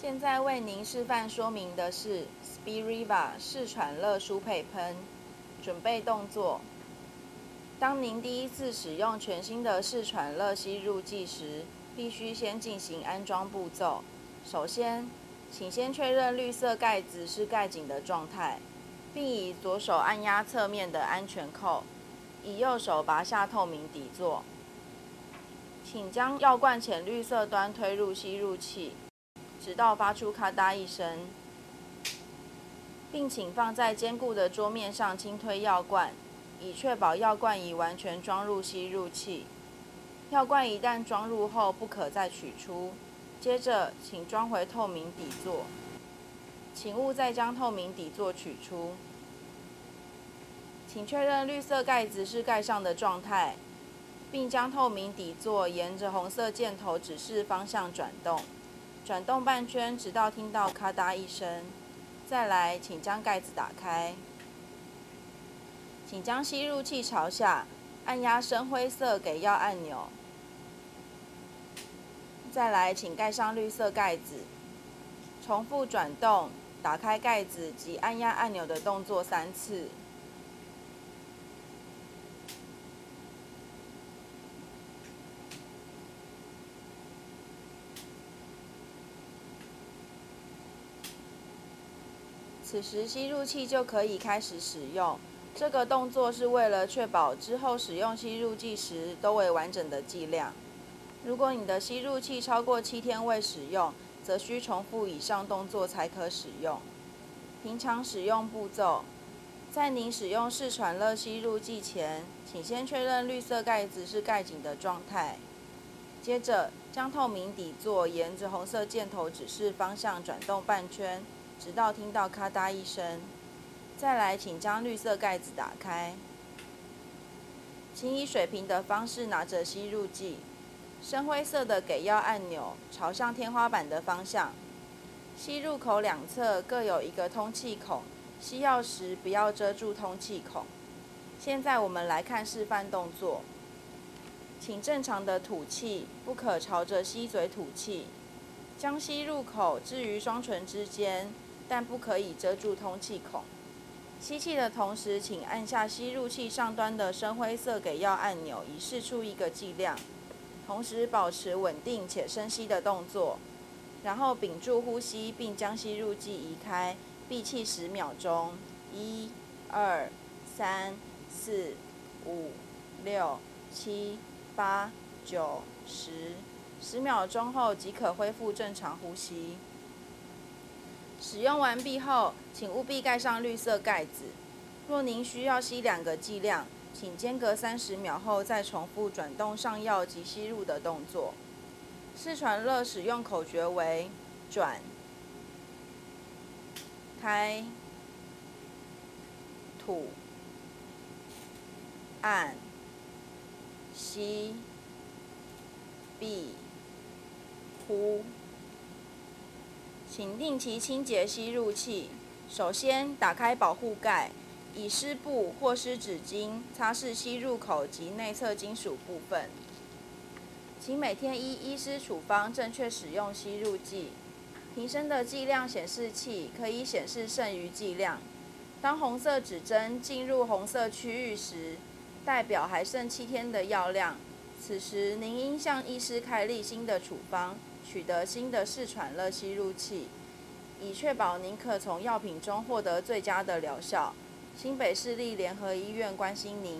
现在为您示范说明的是 Spiriva 试喘乐舒配喷。准备动作：当您第一次使用全新的试喘乐吸入剂时，必须先进行安装步骤。首先，请先确认绿色盖子是盖紧的状态，并以左手按压侧面的安全扣，以右手拔下透明底座。请将药罐浅绿色端推入吸入器。直到发出咔嗒一声，并请放在坚固的桌面上轻推药罐，以确保药罐已完全装入吸入器。药罐一旦装入后，不可再取出。接着，请装回透明底座，请勿再将透明底座取出。请确认绿色盖子是盖上的状态，并将透明底座沿着红色箭头指示方向转动。转动半圈，直到听到咔嗒一声。再来，请将盖子打开。请将吸入器朝下，按压深灰色给药按钮。再来，请盖上绿色盖子。重复转动、打开盖子及按压按钮的动作三次。此时吸入器就可以开始使用。这个动作是为了确保之后使用吸入剂时都为完整的剂量。如果你的吸入器超过七天未使用，则需重复以上动作才可使用。平常使用步骤：在您使用视喘乐吸入剂前，请先确认绿色盖子是盖紧的状态。接着，将透明底座沿着红色箭头指示方向转动半圈。直到听到咔嗒一声，再来，请将绿色盖子打开。请以水平的方式拿着吸入剂，深灰色的给药按钮朝向天花板的方向。吸入口两侧各有一个通气孔，吸药时不要遮住通气孔。现在我们来看示范动作，请正常的吐气，不可朝着吸嘴吐气。将吸入口置于双唇之间。但不可以遮住通气孔。吸气的同时，请按下吸入器上端的深灰色给药按钮，以释出一个剂量，同时保持稳定且深吸的动作。然后屏住呼吸，并将吸入剂移开，闭气十秒钟。一、二、三、四、五、六、七、八、九、十。十秒钟后即可恢复正常呼吸。使用完毕后，请务必盖上绿色盖子。若您需要吸两个剂量，请间隔三十秒后再重复转动上药及吸入的动作。四传乐使用口诀为：转、开、吐、按、吸、闭、呼。请定期清洁吸入器。首先，打开保护盖，以湿布或湿纸巾擦拭吸入口及内侧金属部分。请每天依医师处方正确使用吸入剂。瓶身的剂量显示器可以显示剩余剂量。当红色指针进入红色区域时，代表还剩七天的药量。此时，您应向医师开立新的处方。取得新的试喘乐吸入器，以确保您可从药品中获得最佳的疗效。新北市立联合医院关心您。